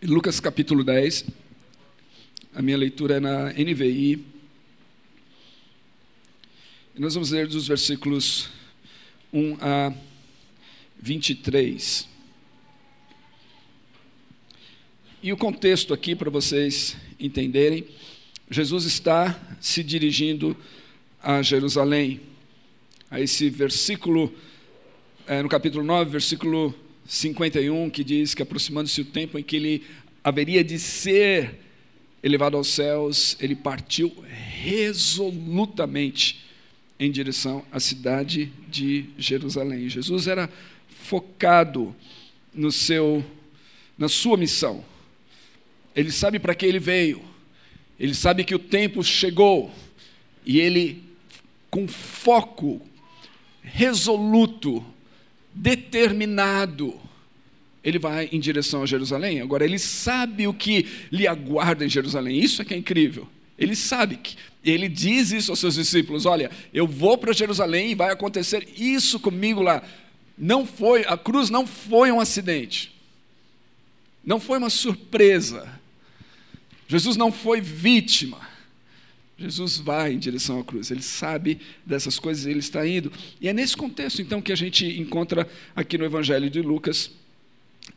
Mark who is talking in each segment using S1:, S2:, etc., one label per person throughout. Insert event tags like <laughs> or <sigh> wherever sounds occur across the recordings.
S1: Lucas capítulo 10. A minha leitura é na NVI. E nós vamos ler dos versículos 1 a 23. E o contexto aqui, para vocês entenderem, Jesus está se dirigindo a Jerusalém. A esse versículo, é, no capítulo 9, versículo 51, que diz que aproximando-se o tempo em que ele haveria de ser elevado aos céus, ele partiu resolutamente em direção à cidade de Jerusalém. Jesus era focado no seu na sua missão. Ele sabe para que ele veio. Ele sabe que o tempo chegou e ele com foco resoluto determinado, ele vai em direção a Jerusalém. Agora, ele sabe o que lhe aguarda em Jerusalém. Isso é que é incrível. Ele sabe que. Ele diz isso aos seus discípulos: Olha, eu vou para Jerusalém e vai acontecer isso comigo lá. Não foi, a cruz não foi um acidente. Não foi uma surpresa. Jesus não foi vítima. Jesus vai em direção à cruz, ele sabe dessas coisas, ele está indo. E é nesse contexto, então, que a gente encontra aqui no Evangelho de Lucas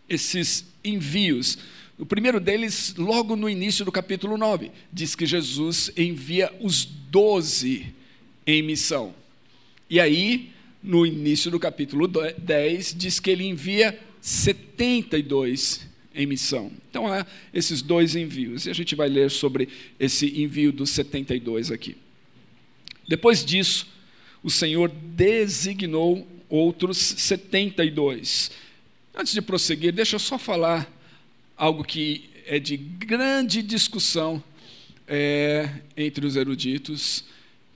S1: esses envios. O primeiro deles, logo no início do capítulo 9, diz que Jesus envia os doze em missão. E aí, no início do capítulo 10, diz que ele envia 72 em missão. Então há esses dois envios, e a gente vai ler sobre esse envio dos 72 aqui. Depois disso, o Senhor designou outros 72. Antes de prosseguir, deixa eu só falar algo que é de grande discussão é, entre os eruditos,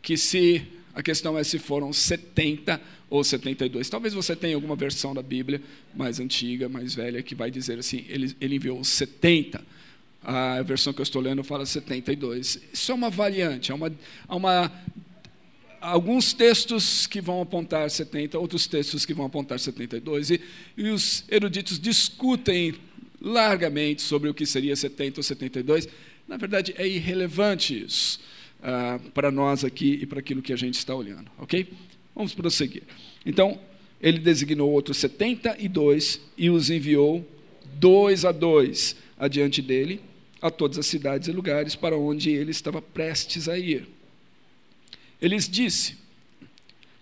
S1: que se a questão é se foram 70 ou 72. Talvez você tenha alguma versão da Bíblia mais antiga, mais velha, que vai dizer assim: ele, ele enviou 70. A versão que eu estou lendo fala 72. Isso é uma variante, é uma, é uma alguns textos que vão apontar 70, outros textos que vão apontar 72, e, e os eruditos discutem largamente sobre o que seria 70 ou 72. Na verdade, é irrelevante isso ah, para nós aqui e para aquilo que a gente está olhando, ok? Vamos prosseguir. Então, ele designou outros 72 e os enviou dois a dois adiante dele a todas as cidades e lugares para onde ele estava prestes a ir. Ele disse: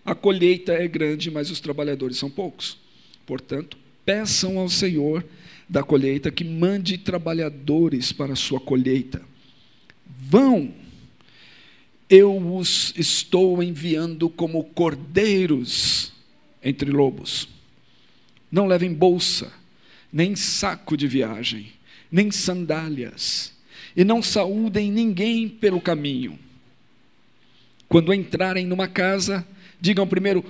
S1: A colheita é grande, mas os trabalhadores são poucos. Portanto, peçam ao Senhor da colheita que mande trabalhadores para a sua colheita. Vão eu os estou enviando como cordeiros entre lobos. Não levem bolsa, nem saco de viagem, nem sandálias, e não saúdem ninguém pelo caminho. Quando entrarem numa casa, digam primeiro: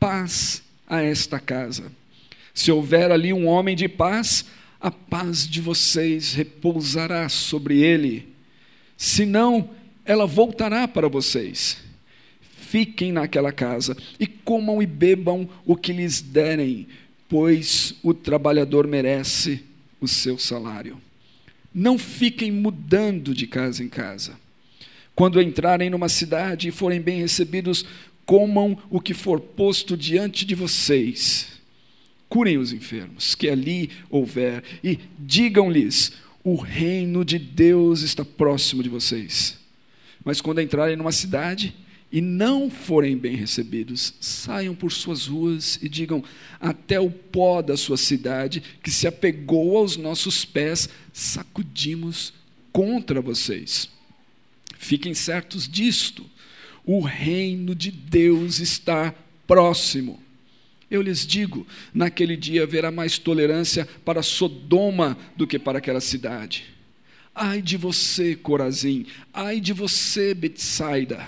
S1: paz a esta casa. Se houver ali um homem de paz, a paz de vocês repousará sobre ele. Se não, ela voltará para vocês. Fiquem naquela casa e comam e bebam o que lhes derem, pois o trabalhador merece o seu salário. Não fiquem mudando de casa em casa. Quando entrarem numa cidade e forem bem recebidos, comam o que for posto diante de vocês. Curem os enfermos que ali houver e digam-lhes: o reino de Deus está próximo de vocês. Mas quando entrarem numa cidade e não forem bem recebidos, saiam por suas ruas e digam: Até o pó da sua cidade, que se apegou aos nossos pés, sacudimos contra vocês. Fiquem certos disto: o reino de Deus está próximo. Eu lhes digo: naquele dia haverá mais tolerância para Sodoma do que para aquela cidade. Ai de você, Corazim, ai de você, Betsaida,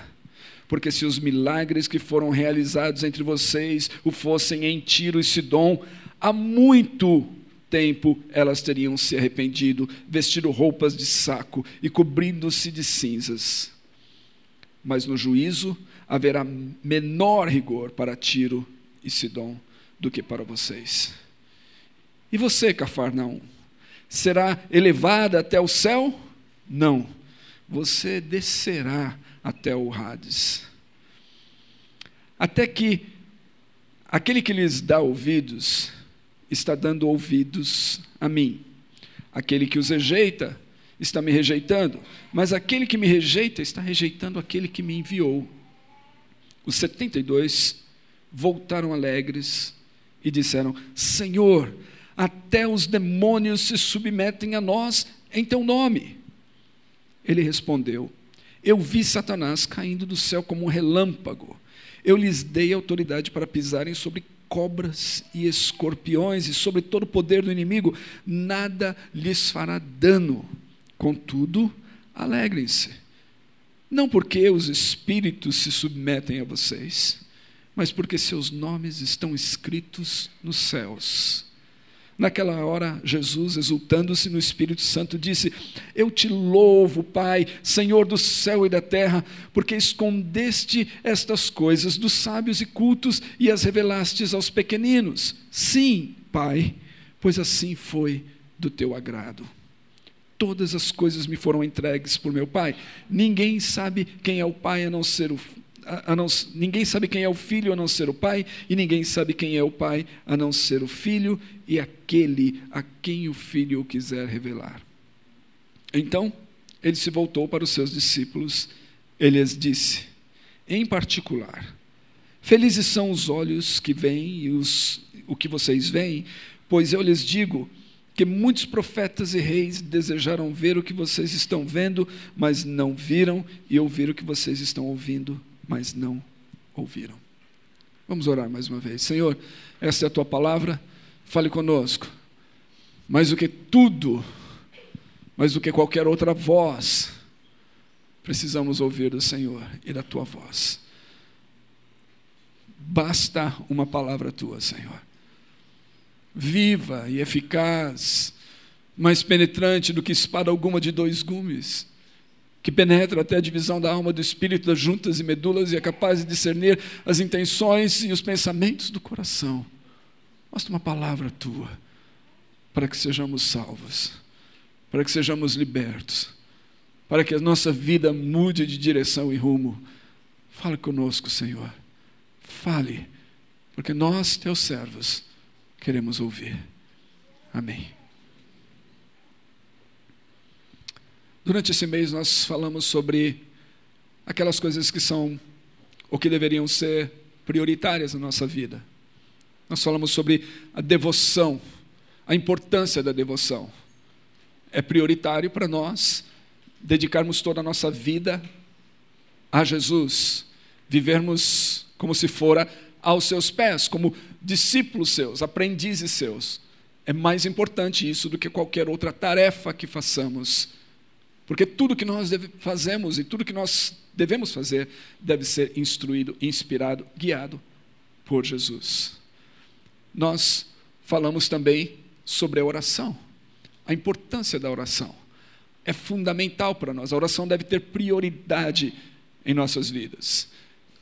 S1: porque se os milagres que foram realizados entre vocês o fossem em Tiro e Sidom, há muito tempo elas teriam se arrependido, vestido roupas de saco e cobrindo-se de cinzas. Mas no juízo haverá menor rigor para Tiro e Sidom do que para vocês. E você, Cafarnaum? Será elevada até o céu? Não. Você descerá até o Hades. Até que aquele que lhes dá ouvidos está dando ouvidos a mim. Aquele que os rejeita está me rejeitando, mas aquele que me rejeita está rejeitando aquele que me enviou. Os 72 voltaram alegres e disseram: Senhor, até os demônios se submetem a nós em teu nome. Ele respondeu: Eu vi Satanás caindo do céu como um relâmpago. Eu lhes dei autoridade para pisarem sobre cobras e escorpiões e sobre todo o poder do inimigo, nada lhes fará dano. Contudo, alegrem-se, não porque os espíritos se submetem a vocês, mas porque seus nomes estão escritos nos céus. Naquela hora, Jesus, exultando-se no Espírito Santo, disse: Eu te louvo, Pai, Senhor do céu e da terra, porque escondeste estas coisas dos sábios e cultos e as revelastes aos pequeninos. Sim, Pai, pois assim foi do teu agrado. Todas as coisas me foram entregues por meu Pai. Ninguém sabe quem é o Pai a não ser o a não, ninguém sabe quem é o filho a não ser o pai, e ninguém sabe quem é o pai a não ser o filho e aquele a quem o filho quiser revelar. Então, ele se voltou para os seus discípulos, ele lhes disse, em particular, felizes são os olhos que veem e os, o que vocês veem, pois eu lhes digo que muitos profetas e reis desejaram ver o que vocês estão vendo, mas não viram, e ouvir o que vocês estão ouvindo, mas não ouviram. Vamos orar mais uma vez. Senhor, essa é a tua palavra, fale conosco. Mais do que tudo, mais do que qualquer outra voz, precisamos ouvir do Senhor e da tua voz. Basta uma palavra tua, Senhor. Viva e eficaz, mais penetrante do que espada alguma de dois gumes que penetra até a divisão da alma do espírito, das juntas e medulas e é capaz de discernir as intenções e os pensamentos do coração. Mostra uma palavra tua para que sejamos salvos, para que sejamos libertos, para que a nossa vida mude de direção e rumo. Fale conosco, Senhor. Fale, porque nós, teus servos, queremos ouvir. Amém. Durante esse mês nós falamos sobre aquelas coisas que são ou que deveriam ser prioritárias na nossa vida. Nós falamos sobre a devoção, a importância da devoção. É prioritário para nós dedicarmos toda a nossa vida a Jesus, vivermos como se fora aos seus pés, como discípulos seus, aprendizes seus. É mais importante isso do que qualquer outra tarefa que façamos porque tudo que nós fazemos e tudo que nós devemos fazer deve ser instruído, inspirado, guiado por Jesus. Nós falamos também sobre a oração, a importância da oração. É fundamental para nós. A oração deve ter prioridade em nossas vidas.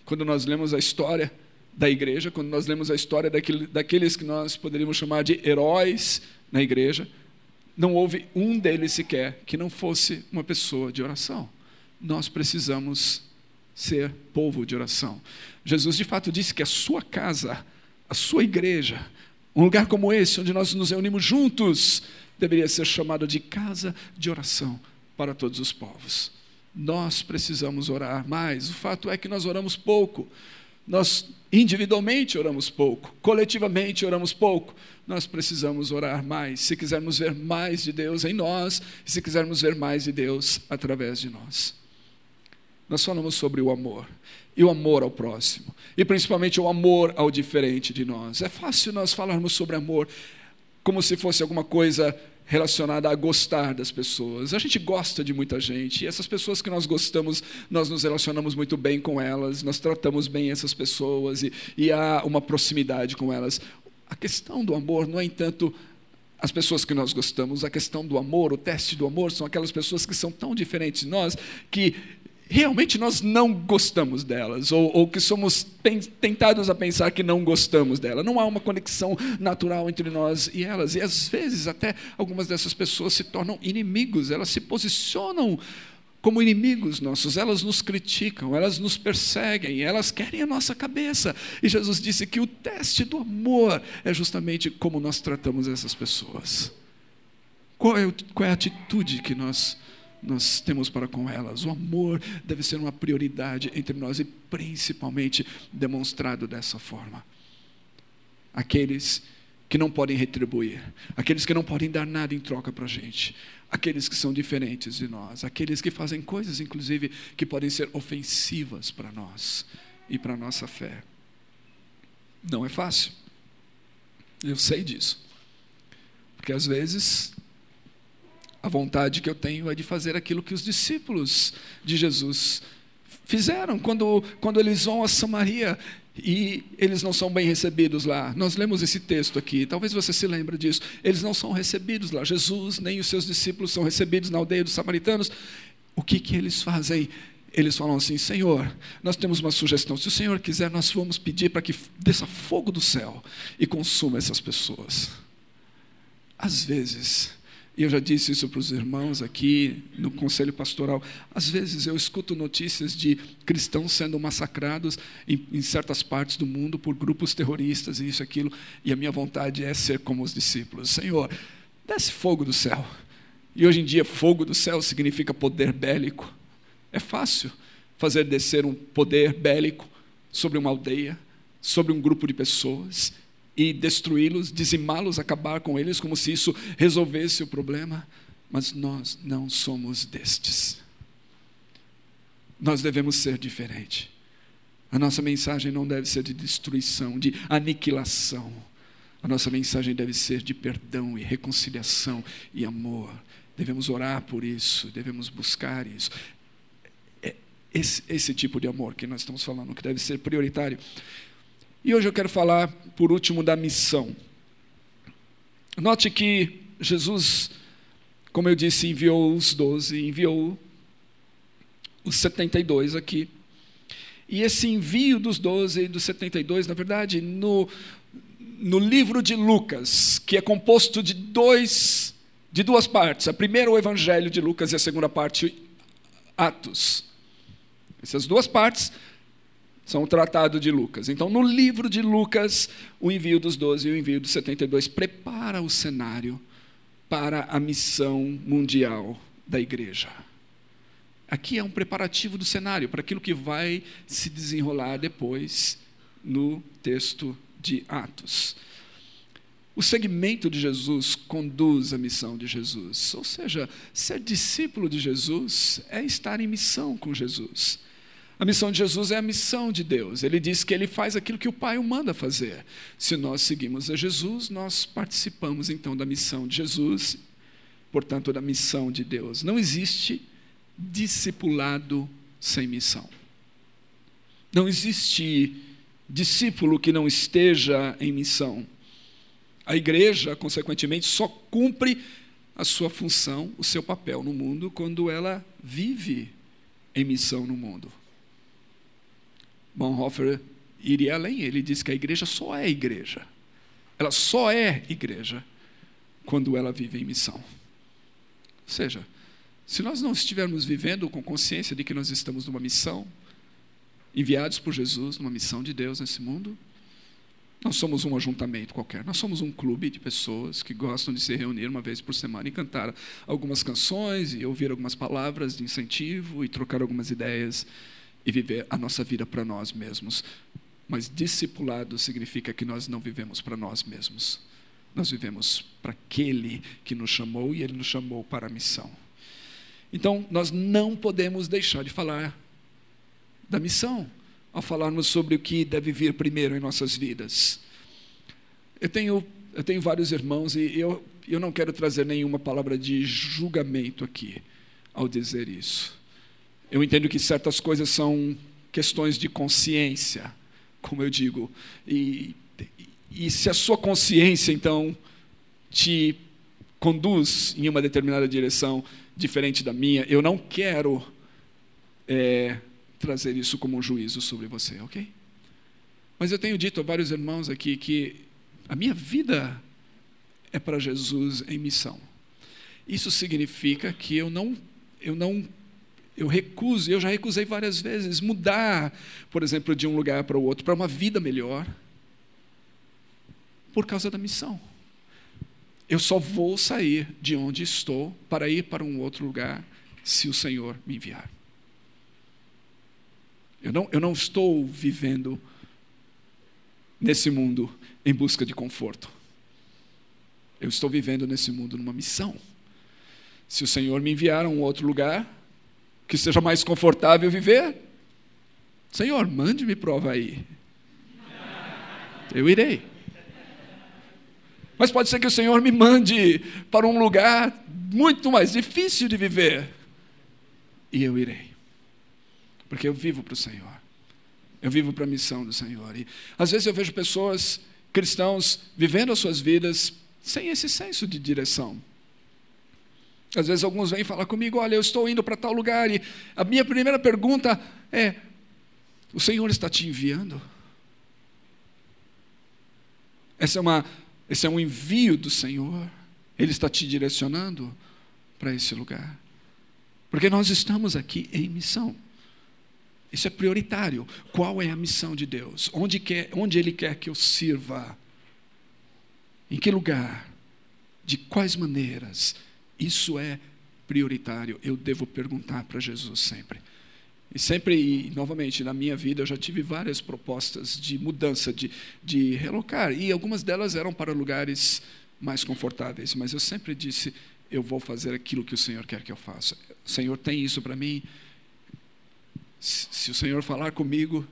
S1: Quando nós lemos a história da igreja, quando nós lemos a história daqueles que nós poderíamos chamar de heróis na igreja, não houve um deles sequer que não fosse uma pessoa de oração. Nós precisamos ser povo de oração. Jesus de fato disse que a sua casa, a sua igreja, um lugar como esse, onde nós nos reunimos juntos, deveria ser chamado de casa de oração para todos os povos. Nós precisamos orar mais. O fato é que nós oramos pouco. Nós individualmente oramos pouco, coletivamente oramos pouco. Nós precisamos orar mais, se quisermos ver mais de Deus em nós, se quisermos ver mais de Deus através de nós. Nós falamos sobre o amor, e o amor ao próximo, e principalmente o amor ao diferente de nós. É fácil nós falarmos sobre amor como se fosse alguma coisa relacionada a gostar das pessoas. A gente gosta de muita gente, e essas pessoas que nós gostamos, nós nos relacionamos muito bem com elas, nós tratamos bem essas pessoas e, e há uma proximidade com elas. A questão do amor não é, entanto, as pessoas que nós gostamos, a questão do amor, o teste do amor, são aquelas pessoas que são tão diferentes de nós que realmente nós não gostamos delas, ou, ou que somos tentados a pensar que não gostamos dela. Não há uma conexão natural entre nós e elas. E às vezes até algumas dessas pessoas se tornam inimigos, elas se posicionam como inimigos nossos, elas nos criticam, elas nos perseguem, elas querem a nossa cabeça. E Jesus disse que o teste do amor é justamente como nós tratamos essas pessoas. Qual é, qual é a atitude que nós nós temos para com elas. O amor deve ser uma prioridade entre nós e principalmente demonstrado dessa forma. Aqueles que não podem retribuir, aqueles que não podem dar nada em troca para a gente, aqueles que são diferentes de nós, aqueles que fazem coisas, inclusive, que podem ser ofensivas para nós e para a nossa fé. Não é fácil. Eu sei disso. Porque às vezes a vontade que eu tenho é de fazer aquilo que os discípulos de Jesus fizeram quando, quando eles vão a Samaria e eles não são bem recebidos lá. Nós lemos esse texto aqui, talvez você se lembre disso. Eles não são recebidos lá. Jesus nem os seus discípulos são recebidos na aldeia dos samaritanos. O que, que eles fazem? Eles falam assim: Senhor, nós temos uma sugestão. Se o Senhor quiser, nós vamos pedir para que desça fogo do céu e consuma essas pessoas. Às vezes, eu já disse isso para os irmãos aqui no conselho pastoral. Às vezes eu escuto notícias de cristãos sendo massacrados em, em, certas partes do mundo por grupos terroristas e isso aquilo, e a minha vontade é ser como os discípulos. Senhor, desce fogo do céu. E hoje em dia, fogo do céu significa poder bélico. É fácil fazer descer um poder bélico sobre uma aldeia, sobre um grupo de pessoas e destruí-los, dizimá-los, acabar com eles, como se isso resolvesse o problema. Mas nós não somos destes. Nós devemos ser diferente. A nossa mensagem não deve ser de destruição, de aniquilação. A nossa mensagem deve ser de perdão e reconciliação e amor. Devemos orar por isso, devemos buscar isso. É esse, esse tipo de amor que nós estamos falando, que deve ser prioritário. E hoje eu quero falar, por último, da missão. Note que Jesus, como eu disse, enviou os doze, enviou os 72 aqui. E esse envio dos doze e dos 72, na verdade, no, no livro de Lucas, que é composto de dois de duas partes. A primeira o Evangelho de Lucas e a segunda parte Atos. Essas duas partes são o tratado de Lucas. Então, no livro de Lucas, o envio dos 12 e o envio dos 72 prepara o cenário para a missão mundial da igreja. Aqui é um preparativo do cenário para aquilo que vai se desenrolar depois no texto de Atos. O segmento de Jesus conduz à missão de Jesus. Ou seja, ser discípulo de Jesus é estar em missão com Jesus. A missão de Jesus é a missão de Deus. Ele diz que ele faz aquilo que o Pai o manda fazer. Se nós seguimos a Jesus, nós participamos então da missão de Jesus, portanto, da missão de Deus. Não existe discipulado sem missão. Não existe discípulo que não esteja em missão. A igreja, consequentemente, só cumpre a sua função, o seu papel no mundo, quando ela vive em missão no mundo. Bonhoeffer iria além, ele diz que a igreja só é igreja. Ela só é igreja quando ela vive em missão. Ou seja, se nós não estivermos vivendo com consciência de que nós estamos numa missão, enviados por Jesus, numa missão de Deus nesse mundo, nós somos um ajuntamento qualquer, nós somos um clube de pessoas que gostam de se reunir uma vez por semana e cantar algumas canções e ouvir algumas palavras de incentivo e trocar algumas ideias e viver a nossa vida para nós mesmos. Mas discipulado significa que nós não vivemos para nós mesmos. Nós vivemos para aquele que nos chamou e ele nos chamou para a missão. Então, nós não podemos deixar de falar da missão ao falarmos sobre o que deve vir primeiro em nossas vidas. Eu tenho, eu tenho vários irmãos e eu, eu não quero trazer nenhuma palavra de julgamento aqui ao dizer isso. Eu entendo que certas coisas são questões de consciência, como eu digo. E, e se a sua consciência, então, te conduz em uma determinada direção diferente da minha, eu não quero é, trazer isso como um juízo sobre você, ok? Mas eu tenho dito a vários irmãos aqui que a minha vida é para Jesus em missão. Isso significa que eu não, eu não, eu recuso, eu já recusei várias vezes mudar, por exemplo, de um lugar para o outro, para uma vida melhor, por causa da missão. Eu só vou sair de onde estou para ir para um outro lugar se o Senhor me enviar. Eu não, eu não estou vivendo nesse mundo em busca de conforto. Eu estou vivendo nesse mundo numa missão. Se o Senhor me enviar a um outro lugar que seja mais confortável viver, Senhor, mande-me prova aí. Eu irei. Mas pode ser que o Senhor me mande para um lugar muito mais difícil de viver. E eu irei. Porque eu vivo para o Senhor. Eu vivo para a missão do Senhor. E às vezes eu vejo pessoas, cristãos, vivendo as suas vidas sem esse senso de direção. Às vezes alguns vêm falar comigo: olha, eu estou indo para tal lugar, e a minha primeira pergunta é: o Senhor está te enviando? Essa é uma esse é um envio do Senhor. Ele está te direcionando para esse lugar. Porque nós estamos aqui em missão. Isso é prioritário. Qual é a missão de Deus? Onde, quer, onde Ele quer que eu sirva? Em que lugar? De quais maneiras? Isso é prioritário. Eu devo perguntar para Jesus sempre. E sempre, e novamente, na minha vida eu já tive várias propostas de mudança, de, de relocar, e algumas delas eram para lugares mais confortáveis, mas eu sempre disse: eu vou fazer aquilo que o Senhor quer que eu faça. O Senhor tem isso para mim. Se, o Senhor falar comigo,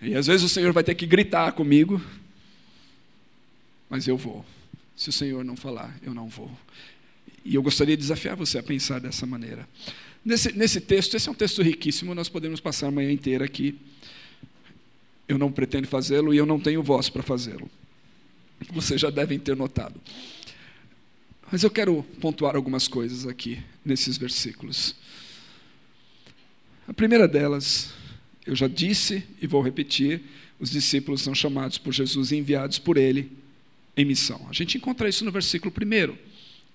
S1: e às vezes o Senhor vai ter que gritar comigo, mas eu vou. Se o Senhor não falar, eu não vou. E eu gostaria de desafiar você a pensar dessa maneira. Nesse, nesse texto, esse é um texto riquíssimo, nós podemos passar a manhã inteira aqui. Eu não pretendo fazê-lo e eu não tenho voz para fazê-lo. Vocês já devem ter notado. Mas eu quero pontuar algumas coisas aqui nesses versículos. A primeira delas, eu já disse e vou repetir: os discípulos são chamados por Jesus e enviados por ele em missão. A gente encontra isso no versículo primeiro.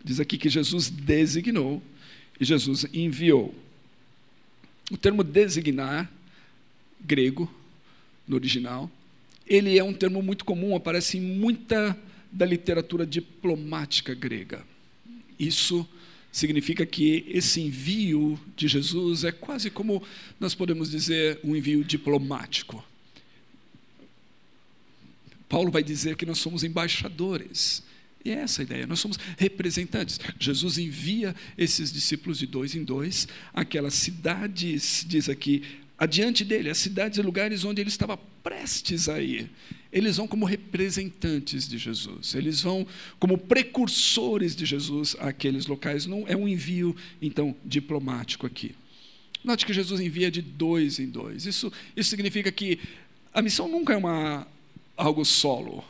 S1: Diz aqui que Jesus designou e Jesus enviou. O termo designar, grego, no original, ele é um termo muito comum, aparece em muita da literatura diplomática grega. Isso significa que esse envio de Jesus é quase como nós podemos dizer um envio diplomático. Paulo vai dizer que nós somos embaixadores. E é essa a ideia, nós somos representantes. Jesus envia esses discípulos de dois em dois, aquelas cidades, diz aqui, adiante dele, as cidades e lugares onde ele estava prestes a ir. Eles vão como representantes de Jesus, eles vão como precursores de Jesus àqueles locais. Não é um envio, então, diplomático aqui. Note que Jesus envia de dois em dois. Isso, isso significa que a missão nunca é uma, algo solo.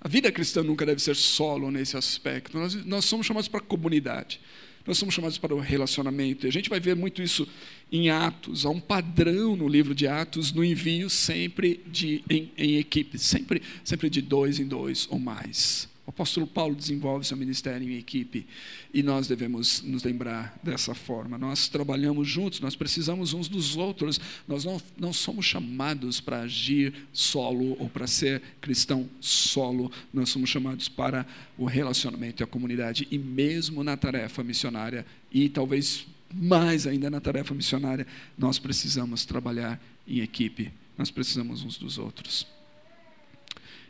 S1: A vida cristã nunca deve ser solo nesse aspecto. Nós, nós somos chamados para a comunidade. Nós somos chamados para o relacionamento. E a gente vai ver muito isso em Atos. Há um padrão no livro de Atos no envio sempre de, em, em equipe, sempre, sempre de dois em dois ou mais. O apóstolo Paulo desenvolve seu ministério em equipe e nós devemos nos lembrar dessa forma. Nós trabalhamos juntos, nós precisamos uns dos outros. Nós não, não somos chamados para agir solo ou para ser cristão solo. Nós somos chamados para o relacionamento e a comunidade e mesmo na tarefa missionária e talvez mais ainda na tarefa missionária, nós precisamos trabalhar em equipe. Nós precisamos uns dos outros.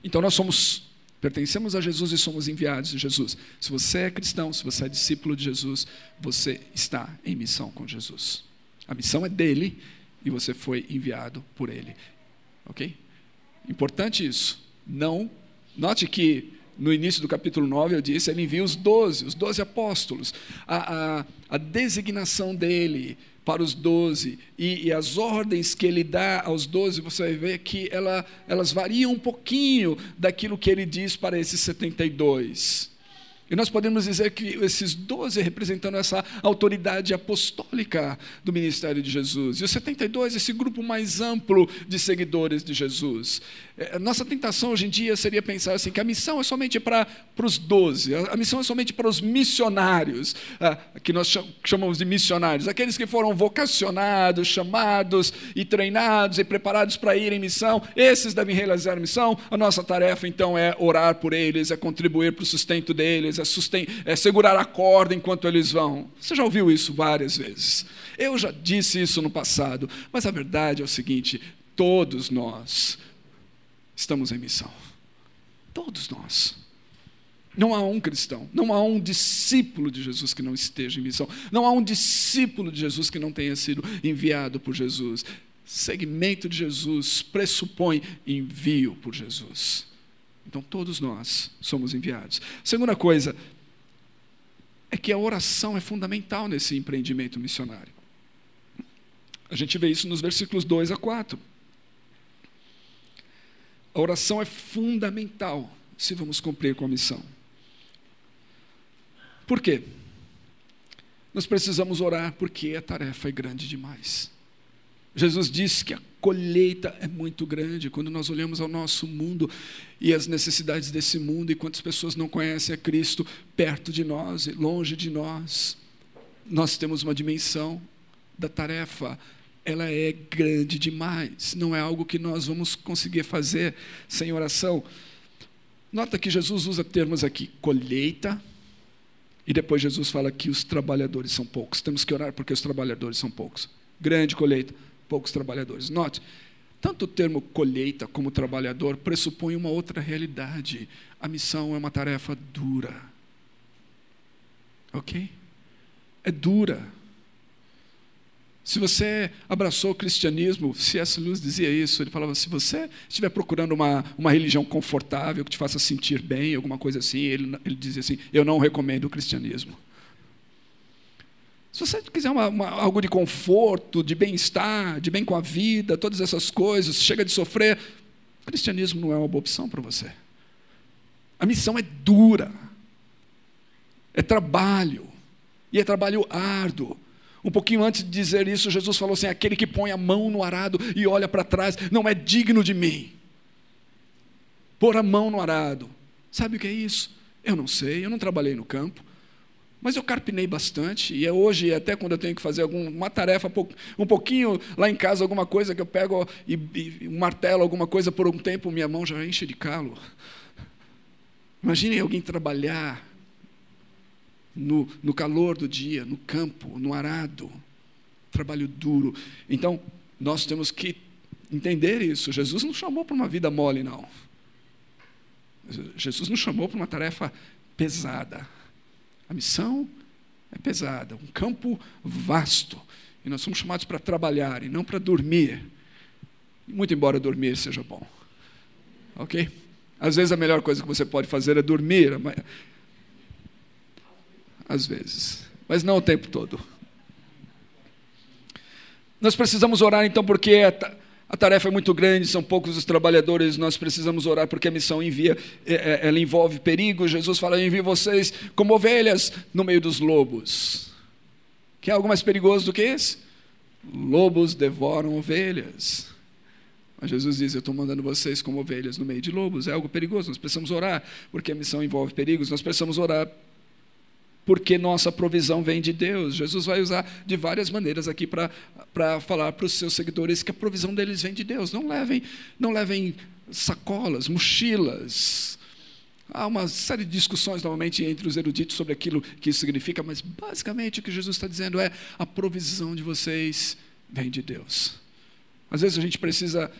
S1: Então nós somos Pertencemos a Jesus e somos enviados de Jesus. Se você é cristão, se você é discípulo de Jesus, você está em missão com Jesus. A missão é dele e você foi enviado por ele. Ok? Importante isso. Não. Note que no início do capítulo 9 eu disse, ele envia os doze, os doze apóstolos. A, a, a designação dele para os doze e, e, as ordens que ele dá aos doze, você vai ver que ela, elas variam um pouquinho daquilo que ele diz para esses 72. E nós podemos dizer que esses doze representando essa autoridade apostólica do ministério de Jesus. E os 72, esse grupo mais amplo de seguidores de Jesus. É, nossa tentação hoje em dia seria pensar assim, que a missão é somente para, os doze, a missão é somente para os missionários, que nós chamamos de missionários, aqueles que foram vocacionados, chamados e treinados e preparados para ir em missão, esses devem realizar a missão. A nossa tarefa então é orar por eles, é contribuir para o sustento deles, é, susten é segurar a corda enquanto eles vão. Você já ouviu isso várias vezes. Eu já disse isso no passado, mas a verdade é o seguinte: todos nós estamos em missão. Todos nós. Não há um cristão, não há um discípulo de Jesus que não esteja em missão, não há um discípulo de Jesus que não tenha sido enviado por Jesus. Segmento de Jesus pressupõe envio por Jesus. Então todos nós somos enviados. Segunda coisa é que a oração é fundamental nesse empreendimento missionário. A gente vê isso nos versículos 2 a 4. A oração é fundamental se vamos cumprir com a missão. Por quê? Nós precisamos orar porque a tarefa é grande demais. Jesus disse que a colheita é muito grande. Quando nós olhamos ao nosso mundo e as necessidades desse mundo, e quantas pessoas não conhecem a Cristo perto de nós e longe de nós, nós temos uma dimensão da tarefa ela é grande demais, não é algo que nós vamos conseguir fazer sem oração. Nota que Jesus usa termos aqui, colheita, e depois Jesus fala que os trabalhadores são poucos. Temos que orar porque os trabalhadores são poucos. Grande colheita, poucos trabalhadores. Note, tanto o termo colheita como trabalhador pressupõe uma outra realidade. A missão é uma tarefa dura. Ok? É dura. Se você abraçou o cristianismo, C.S. Lewis dizia isso, ele falava: se você estiver procurando uma, uma religião confortável, que te faça sentir bem, alguma coisa assim, ele, ele dizia assim: eu não recomendo o cristianismo. Se você quiser uma, uma, algo de conforto, de bem-estar, de bem com a vida, todas essas coisas, chega de sofrer, o cristianismo não é uma boa opção para você. A missão é dura, é trabalho, e é trabalho árduo. Um pouquinho antes de dizer isso, Jesus falou assim: aquele que põe a mão no arado e olha para trás não é digno de mim. Pôr a mão no arado. Sabe o que é isso? Eu não sei, eu não trabalhei no campo, mas eu carpinei bastante, e é hoje, até quando eu tenho que fazer alguma tarefa, um pouquinho lá em casa, alguma coisa que eu pego e, e um martelo, alguma coisa por um tempo, minha mão já enche de calo. Imaginem alguém trabalhar no, no calor do dia, no campo, no arado. Trabalho duro. Então, nós temos que entender isso. Jesus não chamou para uma vida mole, não. Jesus nos chamou para uma tarefa pesada. A missão é pesada, um campo vasto. E nós somos chamados para trabalhar e não para dormir. Muito embora dormir seja bom. Ok? Às vezes a melhor coisa que você pode fazer é dormir às vezes, mas não o tempo todo. Nós precisamos orar então porque a tarefa é muito grande, são poucos os trabalhadores, nós precisamos orar porque a missão envia, é, é, ela envolve perigo. Jesus fala: Eu envio vocês como ovelhas no meio dos lobos. Que é algo mais perigoso do que esse? Lobos devoram ovelhas. Mas Jesus diz: Eu estou mandando vocês como ovelhas no meio de lobos. É algo perigoso, nós precisamos orar, porque a missão envolve perigos. Nós precisamos orar porque nossa provisão vem de Deus. Jesus vai usar de várias maneiras aqui para falar para os seus seguidores que a provisão deles vem de Deus. Não levem, não levem sacolas, mochilas. Há uma série de discussões normalmente entre os eruditos sobre aquilo que isso significa, mas basicamente o que Jesus está dizendo é a provisão de vocês vem de Deus. Às vezes a gente precisa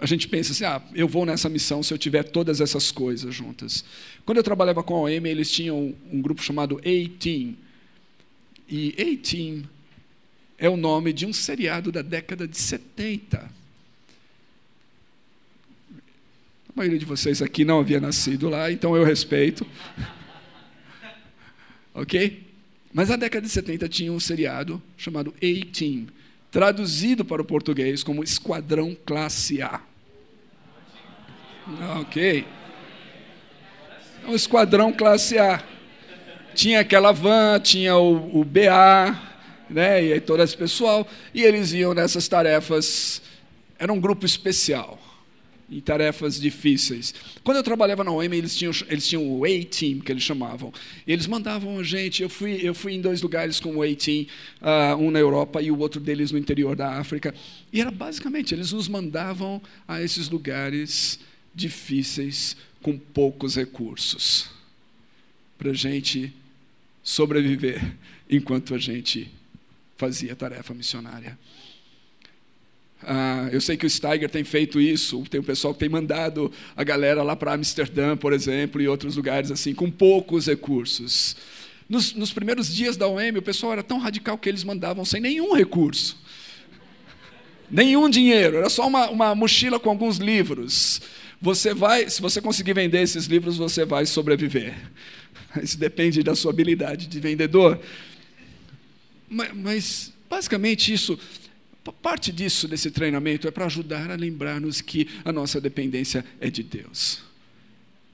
S1: a gente pensa assim, ah, eu vou nessa missão se eu tiver todas essas coisas juntas. Quando eu trabalhava com a OM, eles tinham um grupo chamado A-Team. E A-Team é o nome de um seriado da década de 70. A maioria de vocês aqui não havia nascido lá, então eu respeito. <laughs> ok? Mas na década de 70 tinha um seriado chamado A-Team, traduzido para o português como Esquadrão Classe A. Ok. Um esquadrão classe A. tinha aquela van, tinha o, o BA, né, e aí todo esse pessoal, e eles iam nessas tarefas, era um grupo especial em tarefas difíceis. Quando eu trabalhava na OEM, eles tinham, eles tinham o A-Team, que eles chamavam. E eles mandavam a gente. Eu fui, eu fui em dois lugares com o A-Team, uh, um na Europa e o outro deles no interior da África. E era basicamente, eles nos mandavam a esses lugares difíceis com poucos recursos para a gente sobreviver <laughs> enquanto a gente fazia tarefa missionária. Ah, eu sei que o Steiger tem feito isso, tem o pessoal que tem mandado a galera lá para Amsterdã, por exemplo, e outros lugares assim, com poucos recursos. Nos, nos primeiros dias da OM, o pessoal era tão radical que eles mandavam sem nenhum recurso. <laughs> Nenhum dinheiro, era só uma, uma mochila com alguns livros. Você vai, se você conseguir vender esses livros, você vai sobreviver. <laughs> Isso depende da sua habilidade de vendedor. Mas, mas basicamente isso Parte disso, desse treinamento, é para ajudar a lembrar-nos que a nossa dependência é de Deus.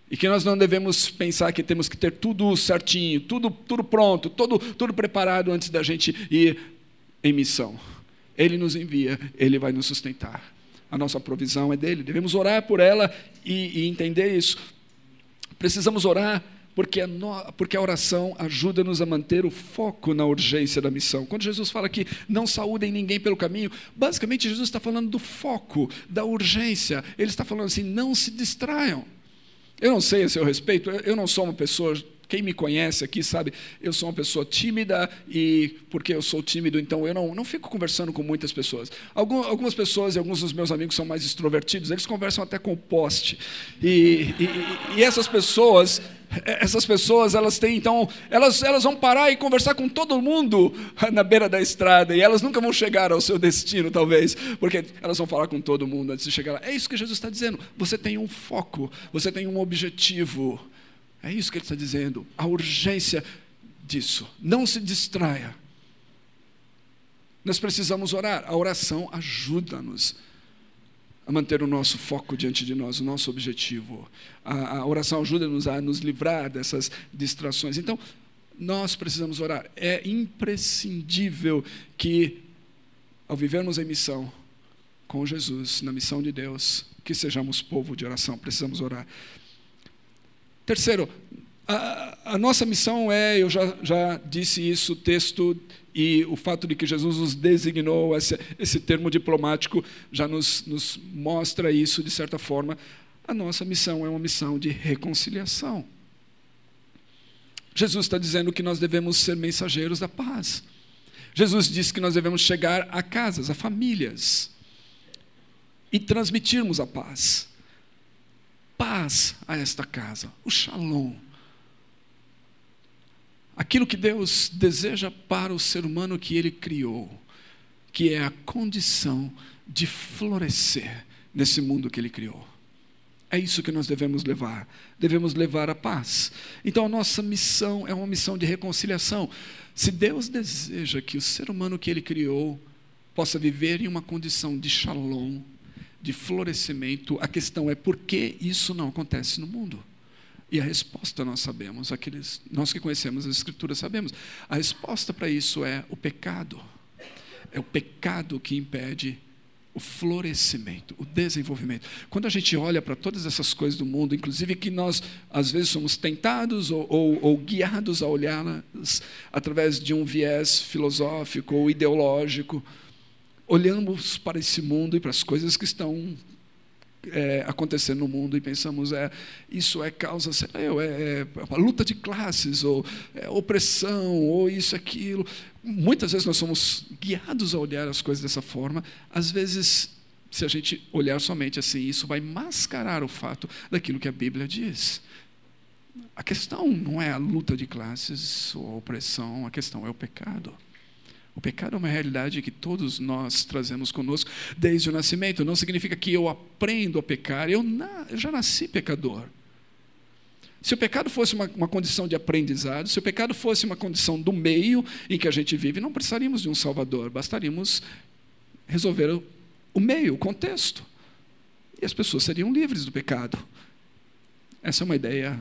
S1: E que nós não devemos pensar que temos que ter tudo certinho, tudo, tudo pronto, tudo, tudo preparado antes da gente ir em missão. Ele nos envia, ele vai nos sustentar. A nossa provisão é dele. Devemos orar por ela e, e entender isso. Precisamos orar porque a, no, porque a oração ajuda-nos a manter o foco na urgência da missão. Quando Jesus fala que não saúdem ninguém pelo caminho, basicamente Jesus está falando do foco, da urgência. Ele está falando assim: não se distraiam. Eu não sei a seu respeito, eu não sou uma pessoa quem me conhece aqui sabe, eu sou uma pessoa tímida e porque eu sou tímido, então eu não, não fico conversando com muitas pessoas. algumas pessoas e alguns dos meus amigos são mais extrovertidos, eles conversam até com o poste. E, e, e essas pessoas, essas pessoas, elas têm então, elas, elas vão parar e conversar com todo mundo na beira da estrada e elas nunca vão chegar ao seu destino, talvez, porque elas vão falar com todo mundo antes de chegar lá. É isso que Jesus está dizendo. Você tem um foco, você tem um objetivo. É isso que ele está dizendo, a urgência disso. Não se distraia. Nós precisamos orar. A oração ajuda-nos a manter o nosso foco diante de nós, o nosso objetivo. A, a oração ajuda-nos a nos livrar dessas distrações. Então, nós precisamos orar. É imprescindível que, ao vivermos em missão com Jesus, na missão de Deus, que sejamos povo de oração. Precisamos orar. Terceiro, a, a, nossa missão é, eu já, já disse isso, o texto e o fato de que Jesus nos designou, esse, esse termo diplomático já nos, nos mostra isso de certa forma. A nossa missão é uma missão de reconciliação. Jesus está dizendo que nós devemos ser mensageiros da paz. Jesus disse que nós devemos chegar a casas, a famílias, e transmitirmos a paz paz a esta casa, o shalom. Aquilo que Deus deseja para o ser humano que ele criou, que é a condição de florescer nesse mundo que ele criou. É isso que nós devemos levar. Devemos levar a paz. Então, a nossa missão é uma missão de reconciliação. Se Deus deseja que o ser humano que Ele criou possa viver em uma condição de shalom, de florescimento, a questão é por que isso não acontece no mundo? E a resposta nós sabemos, aqueles, nós que conhecemos as Escrituras sabemos. A resposta para isso é o pecado. É o pecado que impede o florescimento, o desenvolvimento. Quando a gente olha para todas essas coisas do mundo, inclusive que nós às vezes somos tentados ou, ou, ou guiados a olhá-las através de um viés filosófico ou ideológico, olhamos para esse mundo e para as coisas que estão é, acontecendo no mundo e pensamos é isso é causa sei lá, é, é uma luta de classes ou é, opressão ou isso aquilo. Muitas vezes nós somos guiados a olhar as coisas dessa forma. Às vezes se a gente olhar somente assim isso vai mascarar o fato daquilo que a Bíblia diz. A questão não é a luta de classes ou a opressão a questão é o pecado o pecado é uma realidade que todos nós trazemos conosco desde o nascimento. Não significa que eu aprendo a pecar, eu, na, eu já nasci pecador. Se o pecado fosse uma, uma, condição de aprendizado, se o pecado fosse uma condição do meio em que a gente vive, não precisaríamos de um Salvador, bastaríamos resolver o, o meio, o contexto. E as pessoas seriam livres do pecado. Essa é uma ideia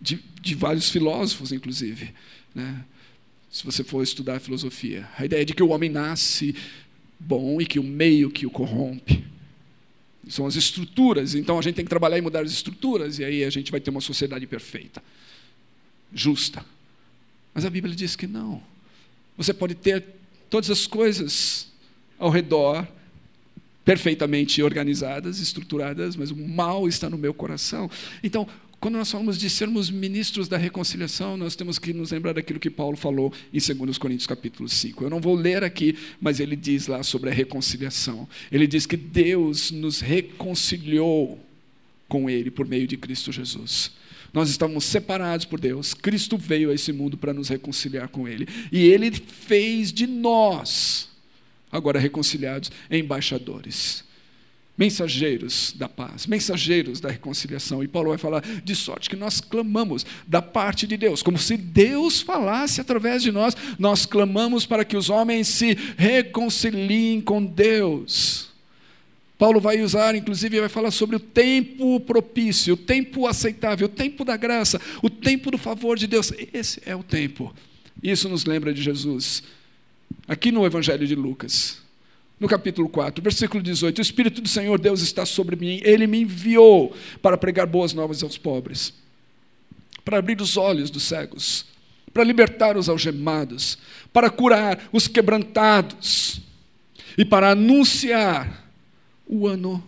S1: de, de vários filósofos, inclusive. Né? Se você for estudar filosofia. A ideia de que o homem nasce bom e que o meio que o corrompe. São as estruturas. Então a gente tem que trabalhar e mudar as estruturas, e aí a gente vai ter uma sociedade perfeita, justa. Mas a Bíblia diz que não. Você pode ter todas as coisas ao redor perfeitamente organizadas, estruturadas, mas o mal está no meu coração. Então, quando nós falamos de sermos ministros da reconciliação, nós temos que nos lembrar daquilo que Paulo falou em 2 Coríntios capítulo 5. Eu não vou ler aqui, mas ele diz lá sobre a reconciliação. Ele diz que Deus nos reconciliou com ele por meio de Cristo Jesus. Nós estávamos separados por Deus. Cristo veio a esse mundo para nos reconciliar com ele, e ele fez de nós agora reconciliados embaixadores mensageiros da paz, mensageiros da reconciliação. E Paulo vai falar de sorte que nós clamamos da parte de Deus, como se Deus falasse através de nós, nós clamamos para que os homens se reconciliem com Deus. Paulo vai usar, inclusive, vai falar sobre o tempo propício, o tempo aceitável, o tempo da graça, o tempo do favor de Deus. Esse é o tempo. Isso nos lembra de Jesus. Aqui no Evangelho de Lucas, no capítulo 4, versículo 18: O Espírito do Senhor Deus está sobre mim, ele me enviou para pregar boas novas aos pobres, para abrir os olhos dos cegos, para libertar os algemados, para curar os quebrantados e para anunciar o ano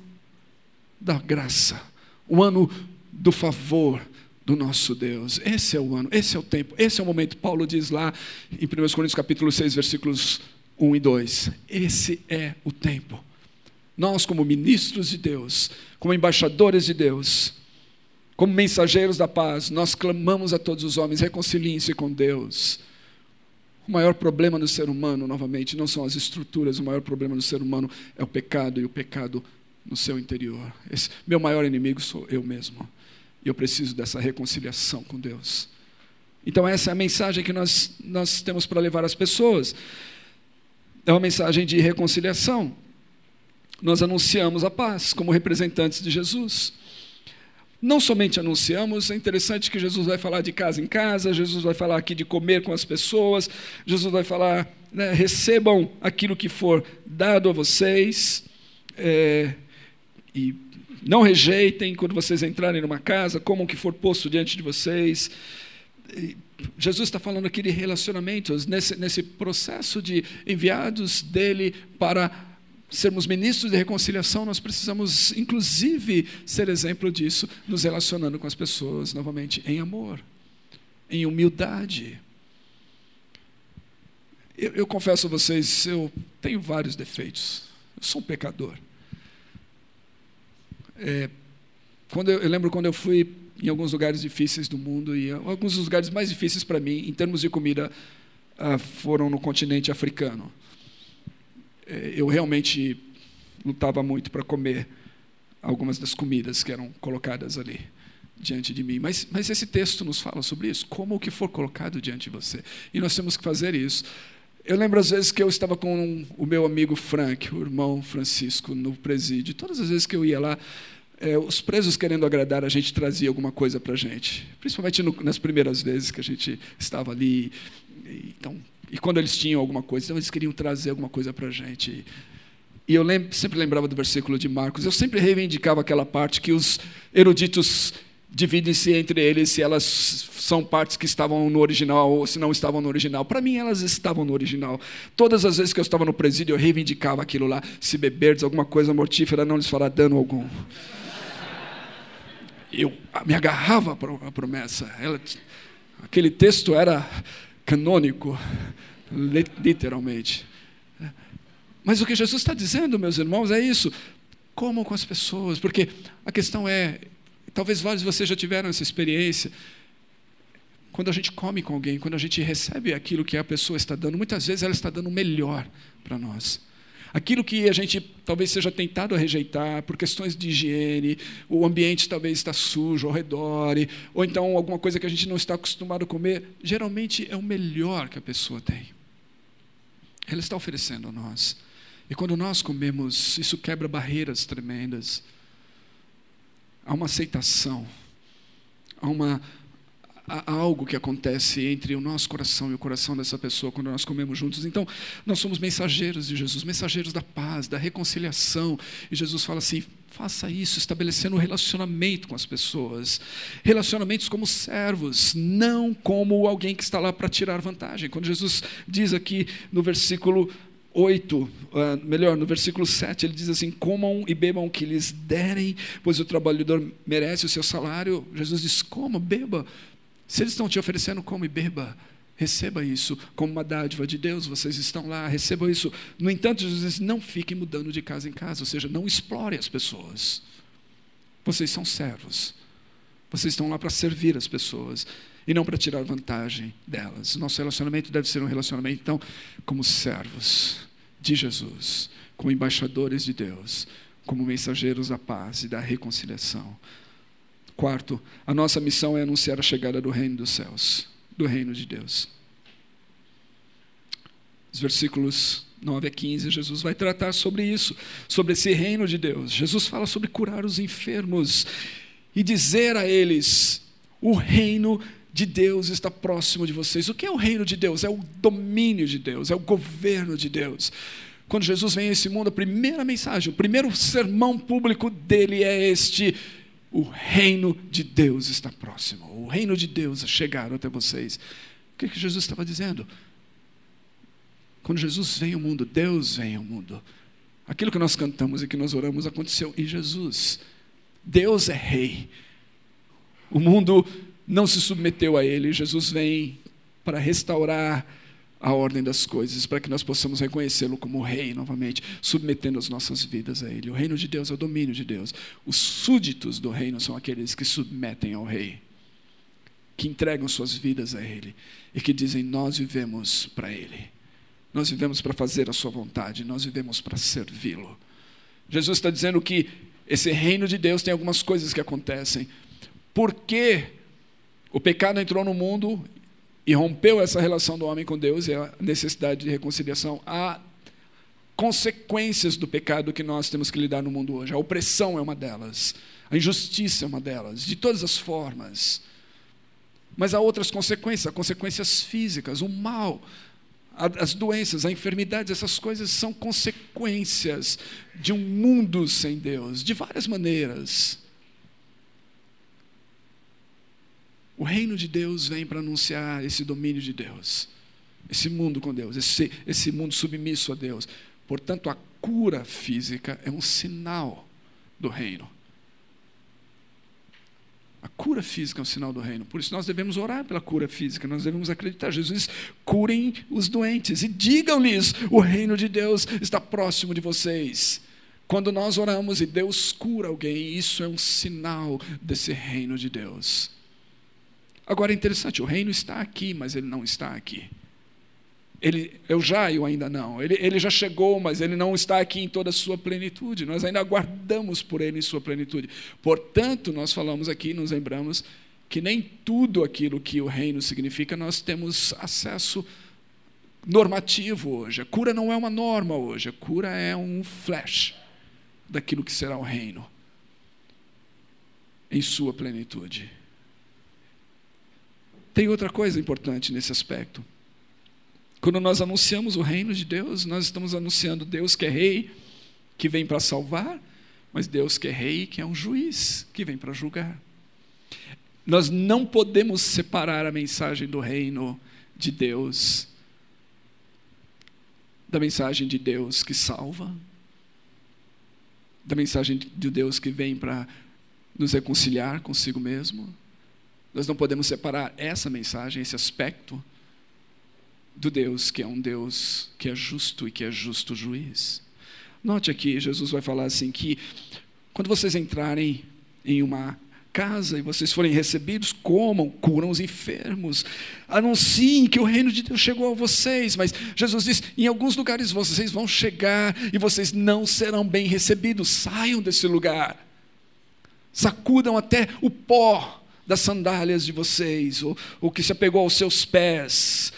S1: da graça, o ano do favor do nosso Deus. Esse é o ano, esse é o tempo, esse é o momento. Paulo diz lá em 1 Coríntios capítulo 6, versículos 1 e 2. Esse é o tempo. Nós, como ministros de Deus, como embaixadores de Deus, como mensageiros da paz, nós clamamos a todos os homens: reconciliem-se com Deus. O maior problema do ser humano, novamente, não são as estruturas, o maior problema do ser humano é o pecado e o pecado no seu interior. Esse, meu maior inimigo sou eu mesmo. E eu preciso dessa reconciliação com Deus. Então, essa é a mensagem que nós, nós temos para levar às pessoas é uma mensagem de reconciliação. Nós anunciamos a paz como representantes de Jesus. Não somente anunciamos, é interessante que Jesus vai falar de casa em casa, Jesus vai falar aqui de comer com as pessoas, Jesus vai falar, né, recebam aquilo que for dado a vocês, é, e não rejeitem quando vocês entrarem numa casa, como o que for posto diante de vocês. Jesus está falando aqui de relacionamentos, nesse, nesse processo de enviados dele para sermos ministros de reconciliação, nós precisamos, inclusive, ser exemplo disso, nos relacionando com as pessoas, novamente, em amor, em humildade. Eu, eu confesso a vocês, eu tenho vários defeitos, eu sou um pecador. É, quando eu, eu lembro quando eu fui em alguns lugares difíceis do mundo e alguns dos lugares mais difíceis para mim, em termos de comida, ah, foram no continente africano. É, eu realmente lutava muito para comer algumas das comidas que eram colocadas ali diante de mim. Mas, mas esse texto nos fala sobre isso, como o que for colocado diante de você. E nós temos que fazer isso. Eu lembro às vezes que eu estava com o meu amigo Frank, o irmão Francisco, no presídio. Todas as vezes que eu ia lá, é, os presos querendo agradar a gente trazia alguma coisa para a gente, principalmente no, nas primeiras vezes que a gente estava ali. E, então, e quando eles tinham alguma coisa, então eles queriam trazer alguma coisa para a gente. E eu sempre lembrava do versículo de Marcos. Eu sempre reivindicava aquela parte que os eruditos dividem-se entre eles se elas são partes que estavam no original ou se não estavam no original. Para mim, elas estavam no original. Todas as vezes que eu estava no presídio, eu reivindicava aquilo lá. Se beberdes alguma coisa mortífera, não lhes fará dano algum eu me agarrava à promessa. Ela, aquele texto era canônico, literalmente. Mas o que Jesus está dizendo, meus irmãos, é isso. Como com as pessoas, porque a questão é, talvez vários de vocês já tiveram essa experiência. Quando a gente come com alguém, quando a gente recebe aquilo que a pessoa está dando, muitas vezes ela está dando o melhor para nós. Aquilo que a gente talvez seja tentado a rejeitar por questões de higiene, o ambiente talvez está sujo ao redor, ou então alguma coisa que a gente não está acostumado a comer, geralmente é o melhor que a pessoa tem. Ela está oferecendo a nós. E quando nós comemos, isso quebra barreiras tremendas. Há uma aceitação, há uma, há algo que acontece entre o nosso coração e o coração dessa pessoa quando nós comemos juntos. Então, nós somos mensageiros de Jesus, mensageiros da paz, da reconciliação. E Jesus fala assim: faça isso, estabelecendo um relacionamento com as pessoas. Relacionamentos como servos, não como alguém que está lá para tirar vantagem. Quando Jesus diz aqui no versículo 8, uh, ah, melhor, no versículo 7, ele diz assim: Comam e bebam o que lhes derem, pois o trabalhador merece o seu salário. Jesus diz: Coma, beba. Se eles estão te oferecendo, come e beba. Receba isso como uma dádiva de Deus, vocês estão lá, recebam isso. No entanto, Jesus diz: não fiquem mudando de casa em casa, ou seja, não explore as pessoas. Vocês são servos. Vocês estão lá para servir as pessoas e não para tirar vantagem delas. Nosso relacionamento deve ser um relacionamento, então, como servos de Jesus, como embaixadores de Deus, como mensageiros da paz e da reconciliação. Quarto, a nossa missão é anunciar a chegada do reino dos céus, do reino de Deus. Os versículos 9 a 15, Jesus vai tratar sobre isso, sobre esse reino de Deus. Jesus fala sobre curar os enfermos e dizer a eles: o reino de Deus está próximo de vocês. O que é o reino de Deus? É o domínio de Deus, é o governo de Deus. Quando Jesus vem a esse mundo, a primeira mensagem, o primeiro sermão público dele é este: o reino de Deus está próximo. O reino de Deus chegaram até vocês. O que, é que Jesus estava dizendo? Quando Jesus vem ao mundo, Deus vem ao mundo. Aquilo que nós cantamos e que nós oramos aconteceu em Jesus. Deus é rei. O mundo não se submeteu a ele. Jesus vem para restaurar a ordem das coisas, para que nós possamos reconhecê-lo como rei novamente, submetendo as nossas vidas a ele. O reino de Deus é o domínio de Deus. Os súditos do reino são aqueles que submetem ao rei, que entregam suas vidas a ele e que dizem: Nós vivemos para ele. Nós vivemos para fazer a sua vontade, nós vivemos para servi-lo. Jesus está dizendo que esse reino de Deus tem algumas coisas que acontecem. Porque o pecado entrou no mundo e rompeu essa relação do homem com Deus e a necessidade de reconciliação. Há consequências do pecado que nós temos que lidar no mundo hoje. A opressão é uma delas, a injustiça é uma delas, de todas as formas. Mas há outras consequências, consequências físicas, o mal, as doenças, as enfermidades, essas coisas são consequências de um mundo sem Deus, de várias maneiras. O reino de Deus vem para anunciar esse domínio de Deus, esse mundo com Deus, esse, esse mundo submisso a Deus. Portanto, a cura física é um sinal do reino. A cura física é um sinal do reino. Por isso nós devemos orar pela cura física, nós devemos acreditar. Jesus, curem os doentes e digam-lhes: o reino de Deus está próximo de vocês. Quando nós oramos e Deus cura alguém, isso é um sinal desse reino de Deus. Agora é interessante, o reino está aqui, mas ele não está aqui. Ele, eu já e o ainda não. Ele, ele já chegou, mas ele não está aqui em toda a sua plenitude. Nós ainda aguardamos por ele em sua plenitude. Portanto, nós falamos aqui, nos lembramos, que nem tudo aquilo que o reino significa nós temos acesso normativo hoje. A cura não é uma norma hoje, a cura é um flash daquilo que será o reino em sua plenitude. Tem outra coisa importante nesse aspecto. Quando nós anunciamos o reino de Deus, nós estamos anunciando Deus que é rei, que vem para salvar, mas Deus que é rei, que é um juiz, que vem para julgar. Nós não podemos separar a mensagem do reino de Deus da mensagem de Deus que salva, da mensagem de Deus que vem para nos reconciliar consigo mesmo. Nós não podemos separar essa mensagem, esse aspecto, do Deus que é um Deus que é justo e que é justo juiz. Note aqui, Jesus vai falar assim que quando vocês entrarem em uma casa e vocês forem recebidos, comam, curam os enfermos, anunciem que o reino de Deus chegou a vocês. Mas Jesus diz: em alguns lugares vocês vão chegar e vocês não serão bem recebidos. Saiam desse lugar, sacudam até o pó das sandálias de vocês, ou, ou que se apegou aos seus pés,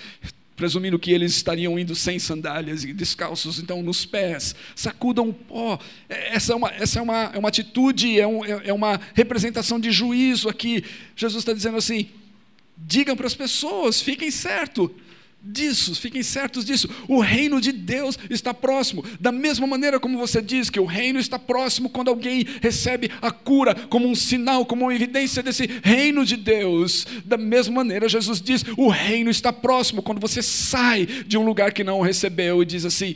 S1: presumindo que eles estariam indo sem sandálias e descalços, então nos pés, sacudam o pó. É, essa é uma, essa é uma, é uma atitude, é, um, é, é uma representação de juízo aqui. Jesus está dizendo assim: Digam para as pessoas, fiquem certos disso, fiquem certos disso. O reino de Deus está próximo. Da mesma maneira como você diz que o reino está próximo quando alguém recebe a cura como um sinal, como uma evidência desse reino de Deus. Da mesma maneira, Jesus diz: o reino está próximo quando você sai de um lugar que não o recebeu e diz assim: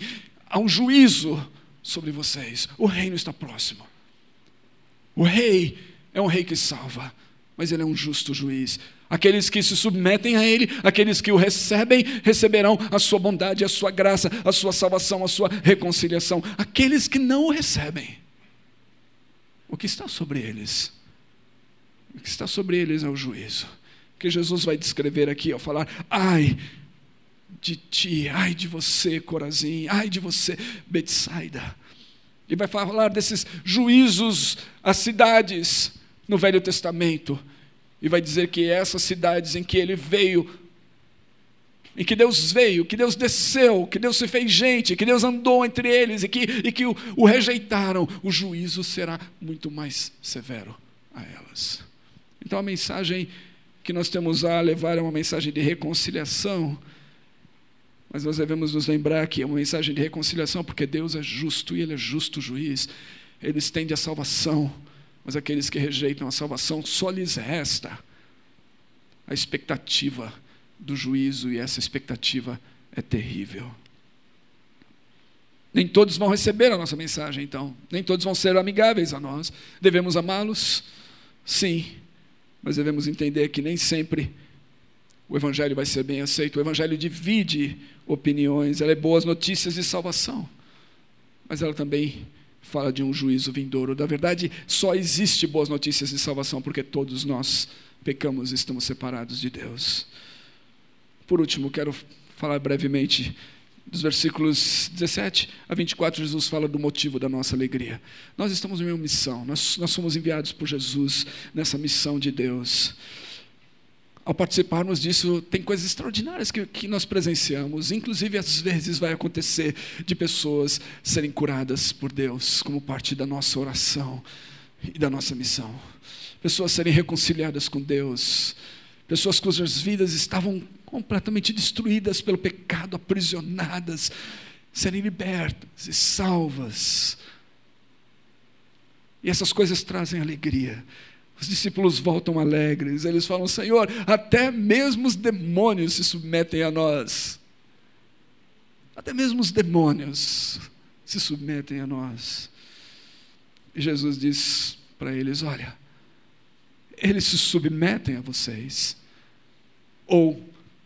S1: há um juízo sobre vocês. O reino está próximo. O rei é um rei que salva, mas ele é um justo juiz. Aqueles que se submetem a Ele, aqueles que o recebem, receberão a sua bondade, a sua graça, a sua salvação, a sua reconciliação. Aqueles que não o recebem, o que está sobre eles? O que está sobre eles é o juízo. Que Jesus vai descrever aqui ao falar: ai de ti, ai de você, Corazim, ai de você, Betsaida. E vai falar desses juízos às cidades no Velho Testamento e vai dizer que essas cidades em que ele veio, em que Deus veio, que Deus desceu, que Deus se fez gente, que Deus andou entre eles e que, e que o, o rejeitaram, o juízo será muito mais severo a elas. Então a mensagem que nós temos a levar é uma mensagem de reconciliação, mas nós devemos nos lembrar que é uma mensagem de reconciliação porque Deus é justo e Ele é justo juiz, Ele estende a salvação mas aqueles que rejeitam a salvação, só lhes resta a expectativa do juízo, e essa expectativa é terrível. Nem todos vão receber a nossa mensagem, então. Nem todos vão ser amigáveis a nós. Devemos amá-los? Sim. Mas devemos entender que nem sempre o Evangelho vai ser bem aceito. O Evangelho divide opiniões. Ela é boas notícias de salvação. Mas ela também fala de um juízo vindouro. Na verdade, só existe boas notícias de salvação porque todos nós pecamos e estamos separados de Deus. Por último, quero falar brevemente dos versículos 17 a 24, Jesus fala do motivo da nossa alegria. Nós estamos em uma missão, nós, nós somos enviados por Jesus nessa missão de Deus ao participarmos disso, tem coisas extraordinárias que, que nós presenciamos. Inclusive, às vezes vai acontecer de pessoas serem curadas por Deus, como parte da nossa oração e da nossa missão. Pessoas serem reconciliadas com Deus. Pessoas cujas vidas estavam completamente destruídas pelo pecado, aprisionadas, serem libertas e salvas. E essas coisas trazem alegria. Os discípulos voltam alegres, eles falam: Senhor, até mesmo os demônios se submetem a nós. Até mesmo os demônios se submetem a nós. E Jesus diz para eles: Olha, eles se submetem a vocês. Ou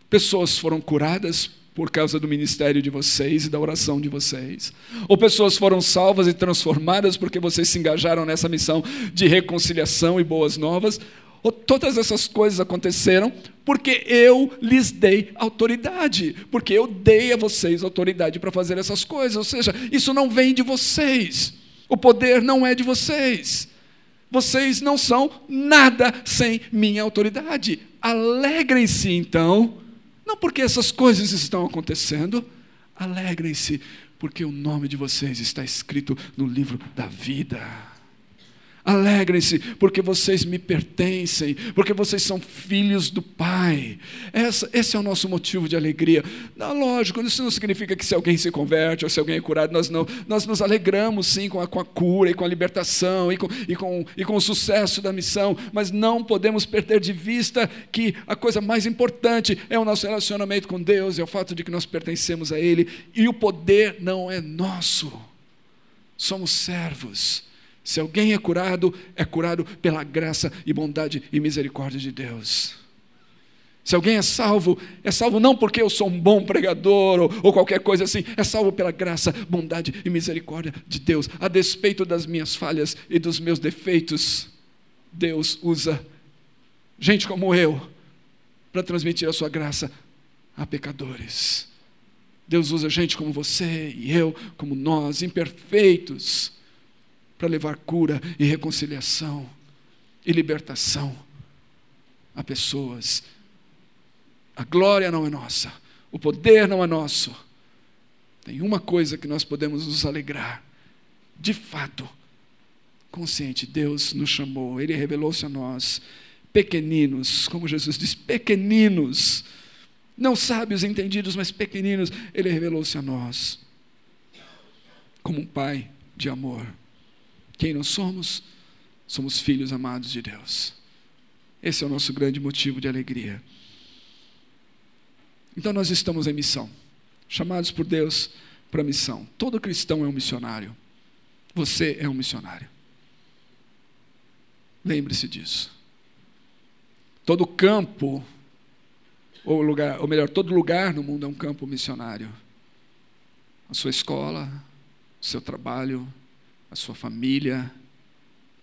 S1: pessoas foram curadas por causa do ministério de vocês e da oração de vocês. Ou pessoas foram salvas e transformadas porque vocês se engajaram nessa missão de reconciliação e boas novas. Ou todas essas coisas aconteceram porque eu lhes dei autoridade, porque eu dei a vocês autoridade para fazer essas coisas. Ou seja, isso não vem de vocês. O poder não é de vocês. Vocês não são nada sem minha autoridade. Alegrem-se então não porque essas coisas estão acontecendo, alegrem-se, porque o nome de vocês está escrito no livro da vida. Alegrem-se, porque vocês me pertencem, porque vocês são filhos do Pai. Essa, esse é o nosso motivo de alegria. Não, lógico, isso não significa que se alguém se converte ou se alguém é curado, nós não. Nós nos alegramos sim com a, com a cura e com a libertação e com, e, com, e com o sucesso da missão, mas não podemos perder de vista que a coisa mais importante é o nosso relacionamento com Deus, é o fato de que nós pertencemos a Ele e o poder não é nosso. Somos servos se alguém é curado, é curado pela graça e bondade e misericórdia de Deus. Se alguém é salvo, é salvo não porque eu sou um bom pregador ou, ou, qualquer coisa assim, é salvo pela graça, bondade e misericórdia de Deus. A despeito das minhas falhas e dos meus defeitos, Deus usa gente como eu para transmitir a sua graça a pecadores. Deus usa gente como você e eu, como nós, imperfeitos para levar cura e reconciliação e libertação a pessoas. A glória não é nossa, o poder não é nosso. Tem uma coisa que nós podemos nos alegrar, de fato, consciente, Deus nos chamou, Ele revelou-se a nós pequeninos, como Jesus diz, pequeninos, não sábios, entendidos, mas pequeninos, Ele revelou-se a nós como um Pai de amor. Quem nós somos? Somos filhos amados de Deus. Esse é o nosso grande motivo de alegria. Então nós estamos em missão, chamados por Deus para missão. Todo cristão é um missionário. Você é um missionário. Lembre-se disso. Todo campo, ou lugar, ou melhor, todo lugar no mundo é um campo missionário. A sua escola, o seu trabalho, a sua família,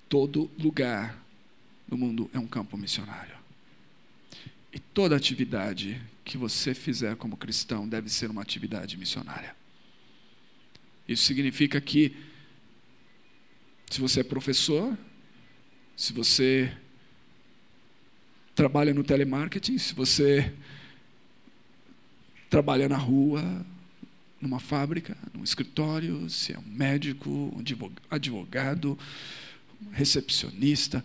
S1: todo lugar no mundo é um campo missionário. E toda atividade que você fizer como cristão deve ser uma atividade missionária. Isso significa que, se você é professor, se você trabalha no telemarketing, se você trabalha na rua, numa fábrica, num escritório, se é um médico, um advogado, recepcionista,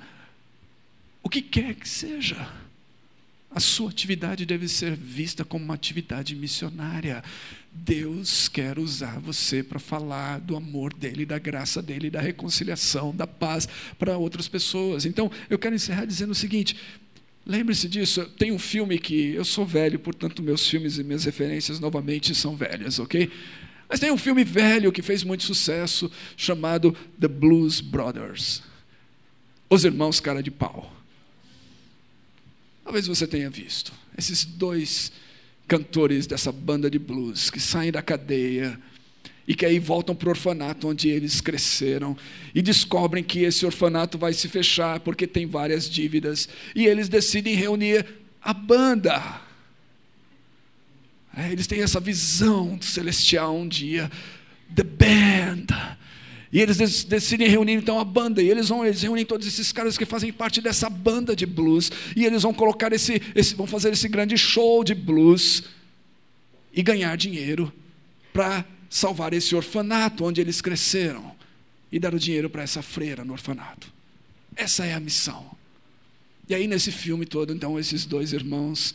S1: o que quer que seja. A sua atividade deve ser vista como uma atividade missionária. Deus quer usar você para falar do amor dele, da graça dele, da reconciliação, da paz para outras pessoas. Então, eu quero encerrar dizendo o seguinte: lembre-se disso. Tem um filme que eu sou velho, portanto, meus filmes e minhas referências novamente são velhas, ok? Mas tem um filme velho que fez muito sucesso chamado The Blues Brothers Os Irmãos Cara de Pau. Talvez você tenha visto. Esses dois cantores dessa banda de blues que saem da cadeia e que aí voltam para o orfanato onde eles cresceram. E descobrem que esse orfanato vai se fechar porque tem várias dívidas. E eles decidem reunir a banda. É, eles têm essa visão celestial um dia, the band. E eles decidem reunir então a banda, e eles vão eles reúnem todos esses caras que fazem parte dessa banda de blues, e eles vão colocar esse, esse vão fazer esse grande show de blues e ganhar dinheiro para salvar esse orfanato onde eles cresceram e dar o dinheiro para essa freira no orfanato. Essa é a missão. E aí nesse filme todo, então esses dois irmãos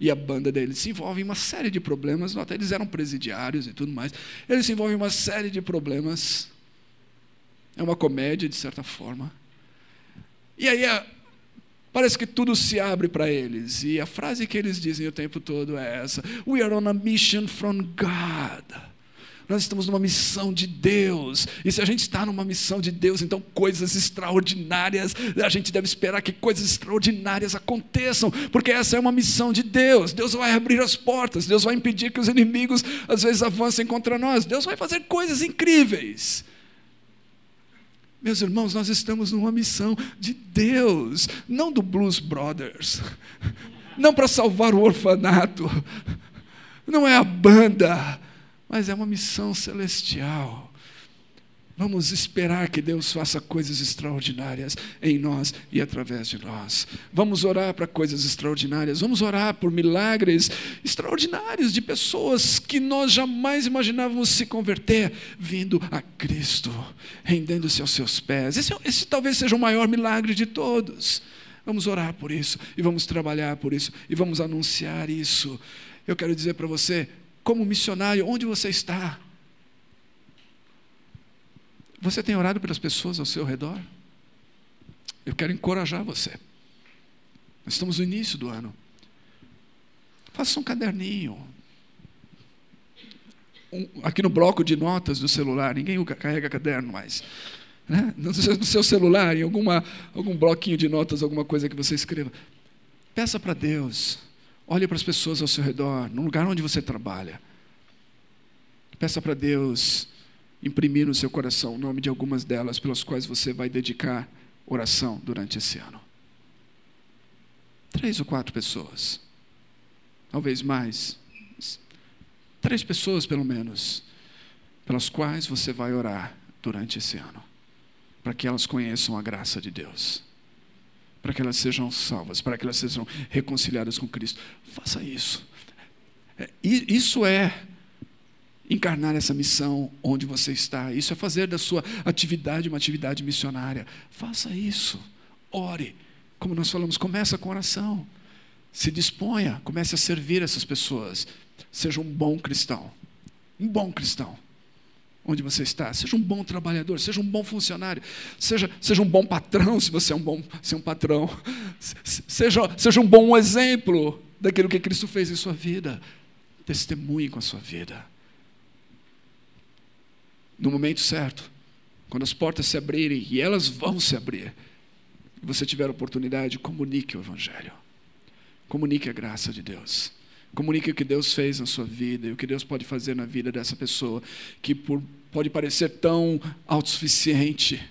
S1: e a banda deles se envolvem em uma série de problemas, até eles eram presidiários e tudo mais. Eles se envolvem em uma série de problemas é uma comédia, de certa forma. E aí parece que tudo se abre para eles. E a frase que eles dizem o tempo todo é essa: We are on a mission from God. Nós estamos numa missão de Deus. E se a gente está numa missão de Deus, então coisas extraordinárias, a gente deve esperar que coisas extraordinárias aconteçam, porque essa é uma missão de Deus. Deus vai abrir as portas, Deus vai impedir que os inimigos às vezes avancem contra nós. Deus vai fazer coisas incríveis. Meus irmãos, nós estamos numa missão de Deus, não do Blues Brothers, <laughs> não para salvar o orfanato, não é a banda, mas é uma missão celestial. Vamos esperar que Deus faça coisas extraordinárias em nós e através de nós. Vamos orar para coisas extraordinárias. Vamos orar por milagres extraordinários de pessoas que nós jamais imaginávamos se converter, vindo a Cristo, rendendo-se aos seus pés. Esse, esse talvez seja o maior milagre de todos. Vamos orar por isso e vamos trabalhar por isso e vamos anunciar isso. Eu quero dizer para você, como missionário, onde você está? Você tem orado pelas pessoas ao seu redor? Eu quero encorajar você. Nós estamos no início do ano. Faça um caderninho. Um, aqui no bloco de notas do celular, ninguém carrega caderno mais. Né? No, seu, no seu celular, em alguma, algum bloquinho de notas, alguma coisa que você escreva. Peça para Deus. Olhe para as pessoas ao seu redor, no lugar onde você trabalha. Peça para Deus imprimir no seu coração o nome de algumas delas pelas quais você vai dedicar oração durante esse ano. Três ou quatro pessoas, talvez mais, três pessoas pelo menos, pelas quais você vai orar durante esse ano, para que elas conheçam a graça de Deus, para que elas sejam salvas, para que elas sejam reconciliadas com Cristo. Faça isso. É, isso é encarnar essa missão onde você está. Isso é fazer da sua atividade uma atividade missionária. Faça isso. Ore Como nós falamos, começa com oração. Se disponha, comece a servir essas pessoas. Seja um bom cristão. Um bom cristão. Onde você está, seja um bom trabalhador, seja um bom funcionário, seja, seja um bom patrão, se você é um bom se é um patrão, seja, seja um bom exemplo daquilo que Cristo fez em sua vida. Testemunhe com a sua vida. No momento certo, quando as portas se abrirem, e elas vão se abrir, e você tiver a oportunidade, comunique o Evangelho. Comunique a graça de Deus. Comunique o que Deus fez na sua vida e o que Deus pode fazer na vida dessa pessoa que por, pode parecer tão autossuficiente,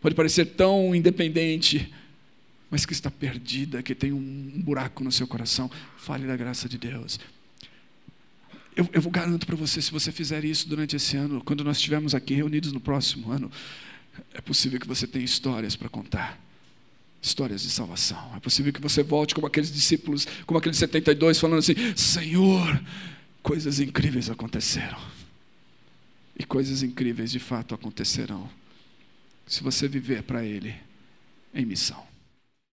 S1: pode parecer tão independente, mas que está perdida, que tem um buraco no seu coração. Fale da graça de Deus. Eu, eu garanto para você, se você fizer isso durante esse ano, quando nós estivermos aqui reunidos no próximo ano, é possível que você tenha histórias para contar histórias de salvação. É possível que você volte como aqueles discípulos, como aqueles 72, falando assim: Senhor, coisas incríveis aconteceram. E coisas incríveis de fato acontecerão, se você viver para Ele em missão.